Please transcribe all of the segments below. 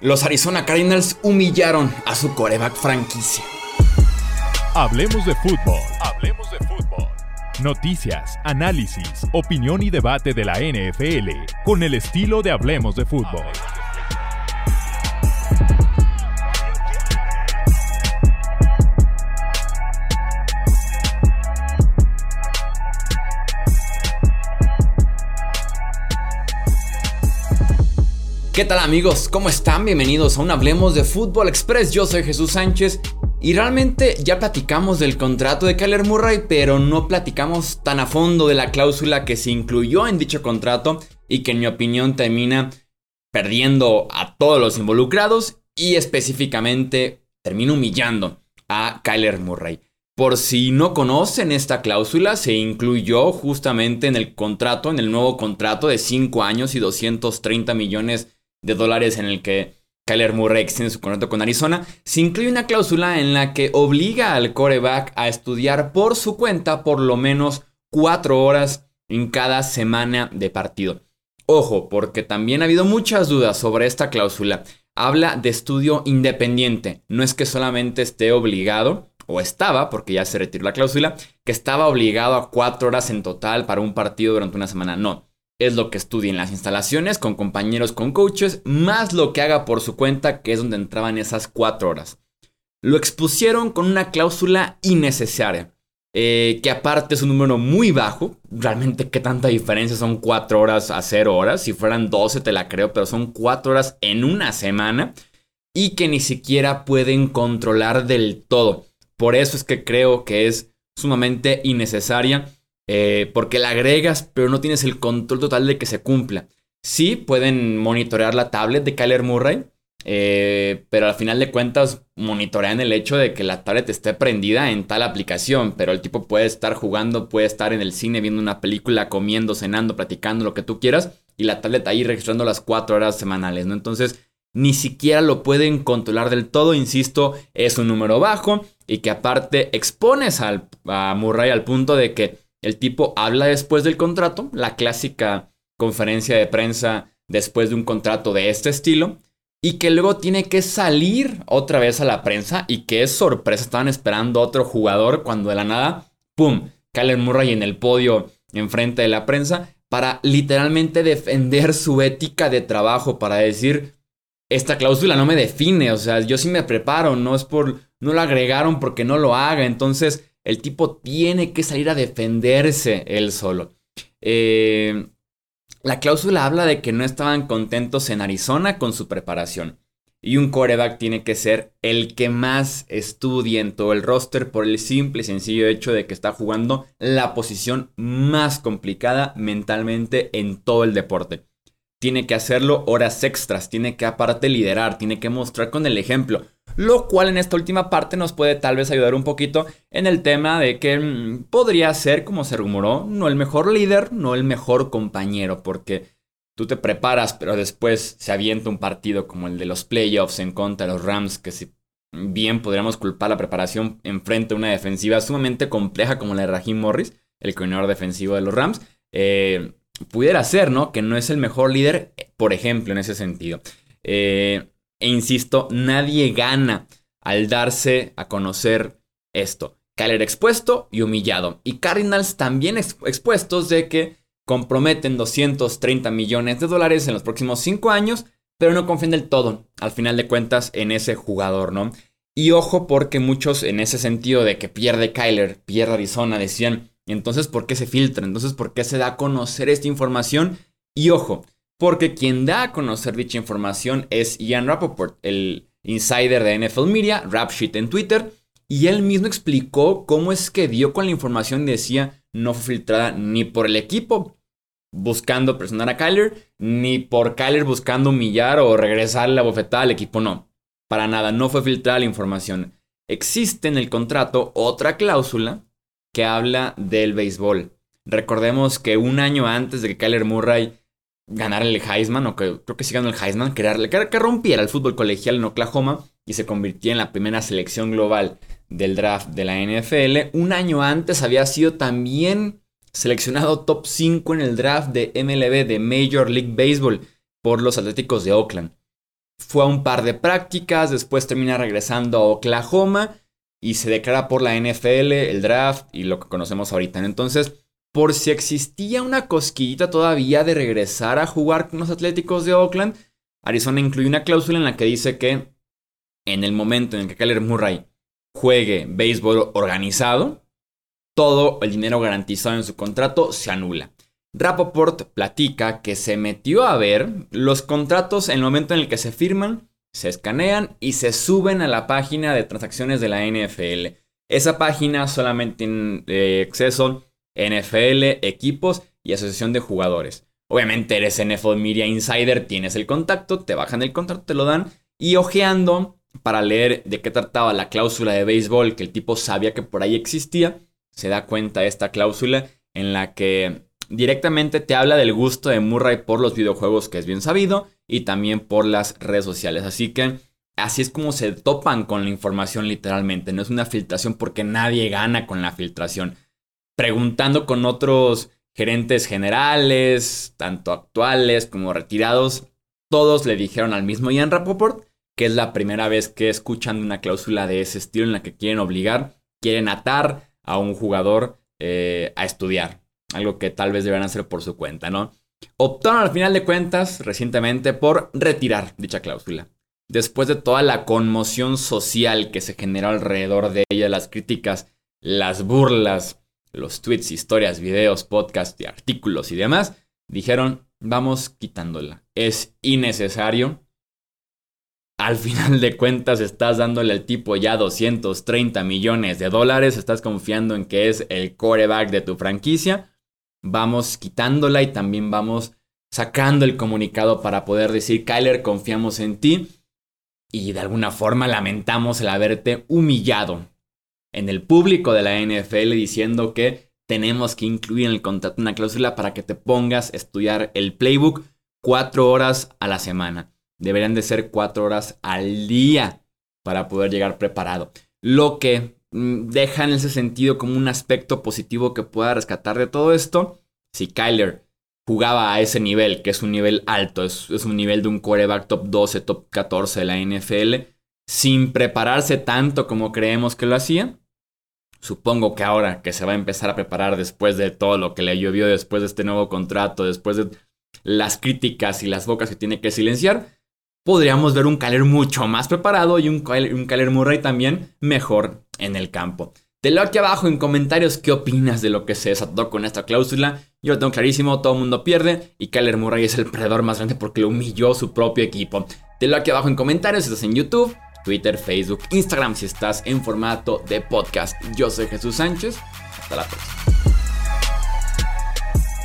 los Arizona Cardinals humillaron a su coreback franquicia. Hablemos de fútbol. Hablemos de fútbol. Noticias, análisis, opinión y debate de la NFL con el estilo de Hablemos de fútbol. ¿Qué tal amigos? ¿Cómo están? Bienvenidos a un Hablemos de Fútbol Express. Yo soy Jesús Sánchez y realmente ya platicamos del contrato de Kyler Murray, pero no platicamos tan a fondo de la cláusula que se incluyó en dicho contrato y que en mi opinión termina perdiendo a todos los involucrados y específicamente termina humillando a Kyler Murray. Por si no conocen esta cláusula, se incluyó justamente en el contrato, en el nuevo contrato de 5 años y 230 millones de dólares en el que Kyler Murray extiende su contrato con Arizona, se incluye una cláusula en la que obliga al coreback a estudiar por su cuenta por lo menos cuatro horas en cada semana de partido. Ojo, porque también ha habido muchas dudas sobre esta cláusula. Habla de estudio independiente, no es que solamente esté obligado, o estaba, porque ya se retiró la cláusula, que estaba obligado a cuatro horas en total para un partido durante una semana. No, es lo que estudie en las instalaciones con compañeros, con coaches, más lo que haga por su cuenta, que es donde entraban esas cuatro horas. Lo expusieron con una cláusula innecesaria, eh, que aparte es un número muy bajo. Realmente, ¿qué tanta diferencia son cuatro horas a cero horas? Si fueran 12 te la creo, pero son cuatro horas en una semana y que ni siquiera pueden controlar del todo. Por eso es que creo que es sumamente innecesaria eh, porque la agregas, pero no tienes el control total de que se cumpla. Sí, pueden monitorear la tablet de Kyler Murray, eh, pero al final de cuentas monitorean el hecho de que la tablet esté prendida en tal aplicación, pero el tipo puede estar jugando, puede estar en el cine viendo una película, comiendo, cenando, platicando, lo que tú quieras, y la tablet ahí registrando las cuatro horas semanales, ¿no? Entonces, ni siquiera lo pueden controlar del todo, insisto, es un número bajo y que aparte expones a Murray al punto de que el tipo habla después del contrato, la clásica conferencia de prensa después de un contrato de este estilo, y que luego tiene que salir otra vez a la prensa y que es sorpresa, estaban esperando otro jugador cuando de la nada, ¡pum!, Kyler Murray en el podio enfrente de la prensa para literalmente defender su ética de trabajo, para decir, esta cláusula no me define, o sea, yo sí me preparo, no es por, no lo agregaron porque no lo haga, entonces el tipo tiene que salir a defenderse él solo. Eh, la cláusula habla de que no estaban contentos en Arizona con su preparación. Y un coreback tiene que ser el que más estudie en todo el roster por el simple y sencillo hecho de que está jugando la posición más complicada mentalmente en todo el deporte. Tiene que hacerlo horas extras, tiene que aparte liderar, tiene que mostrar con el ejemplo lo cual en esta última parte nos puede tal vez ayudar un poquito en el tema de que mm, podría ser, como se rumoró, no el mejor líder, no el mejor compañero, porque tú te preparas, pero después se avienta un partido como el de los playoffs en contra de los Rams, que si bien podríamos culpar la preparación enfrente a una defensiva sumamente compleja como la de Raheem Morris, el coordinador defensivo de los Rams, eh, pudiera ser, ¿no? Que no es el mejor líder, por ejemplo, en ese sentido. Eh, e insisto, nadie gana al darse a conocer esto. Kyler expuesto y humillado. Y Cardinals también expuestos de que comprometen 230 millones de dólares en los próximos 5 años, pero no confían del todo, al final de cuentas, en ese jugador, ¿no? Y ojo porque muchos en ese sentido de que pierde Kyler, pierde Arizona, decían, entonces ¿por qué se filtra? Entonces ¿por qué se da a conocer esta información? Y ojo, porque quien da a conocer dicha información es Ian Rappaport, el insider de NFL Media, Rapsheet en Twitter, y él mismo explicó cómo es que dio con la información y decía no fue filtrada ni por el equipo buscando presionar a Kyler, ni por Kyler buscando humillar o regresar la bofetada al equipo, no. Para nada, no fue filtrada la información. Existe en el contrato otra cláusula que habla del béisbol. Recordemos que un año antes de que Kyler Murray ganar el Heisman, o que creo que sí ganó el Heisman, que, que, rompiera el fútbol colegial en Oklahoma y se convirtió en la primera selección global del draft de la NFL. Un año antes había sido también seleccionado top 5 en el draft de MLB de Major League Baseball por los Atléticos de Oakland. fue a un par de prácticas, después termina regresando a Oklahoma y se declara por la NFL, el draft y lo que conocemos ahorita. Entonces, por si existía una cosquillita todavía de regresar a jugar con los Atléticos de Oakland, Arizona incluye una cláusula en la que dice que en el momento en que Kyler Murray juegue béisbol organizado, todo el dinero garantizado en su contrato se anula. Rapoport platica que se metió a ver los contratos en el momento en el que se firman, se escanean y se suben a la página de transacciones de la NFL. Esa página solamente tiene eh, acceso NFL, equipos y asociación de jugadores. Obviamente eres NFL Media Insider, tienes el contacto, te bajan el contrato, te lo dan y ojeando para leer de qué trataba la cláusula de béisbol que el tipo sabía que por ahí existía, se da cuenta de esta cláusula en la que directamente te habla del gusto de Murray por los videojuegos, que es bien sabido, y también por las redes sociales. Así que así es como se topan con la información literalmente. No es una filtración porque nadie gana con la filtración. Preguntando con otros gerentes generales, tanto actuales como retirados, todos le dijeron al mismo Ian Rapoport que es la primera vez que escuchan una cláusula de ese estilo en la que quieren obligar, quieren atar a un jugador eh, a estudiar. Algo que tal vez deberán hacer por su cuenta, ¿no? Optaron al final de cuentas recientemente por retirar dicha cláusula. Después de toda la conmoción social que se generó alrededor de ella, las críticas, las burlas, los tweets, historias, videos, podcasts y artículos y demás, dijeron, vamos quitándola. Es innecesario. Al final de cuentas estás dándole al tipo ya 230 millones de dólares, estás confiando en que es el coreback de tu franquicia, vamos quitándola y también vamos sacando el comunicado para poder decir, Kyler, confiamos en ti y de alguna forma lamentamos el haberte humillado en el público de la NFL diciendo que tenemos que incluir en el contrato una cláusula para que te pongas a estudiar el playbook cuatro horas a la semana deberían de ser cuatro horas al día para poder llegar preparado. Lo que mm, deja en ese sentido como un aspecto positivo que pueda rescatar de todo esto. Si Kyler jugaba a ese nivel, que es un nivel alto, es, es un nivel de un quarterback top 12, top 14 de la NFL, sin prepararse tanto como creemos que lo hacía, Supongo que ahora que se va a empezar a preparar después de todo lo que le llovió, después de este nuevo contrato, después de las críticas y las bocas que tiene que silenciar, podríamos ver un Kyler mucho más preparado y un un Murray también mejor en el campo. Te leo aquí abajo en comentarios qué opinas de lo que se desató con esta cláusula. Yo lo tengo clarísimo, todo el mundo pierde y Kyler Murray es el perdedor más grande porque lo humilló su propio equipo. Te leo aquí abajo en comentarios si estás en YouTube, Twitter, Facebook, Instagram si estás en formato de podcast. Yo soy Jesús Sánchez. Hasta la próxima.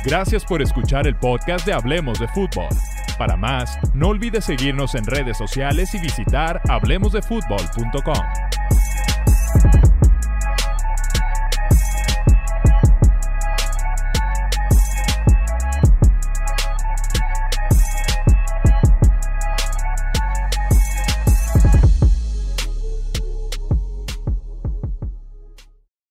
Gracias por escuchar el podcast de Hablemos de Fútbol. Para más, no olvides seguirnos en redes sociales y visitar hablemosdefutbol.com.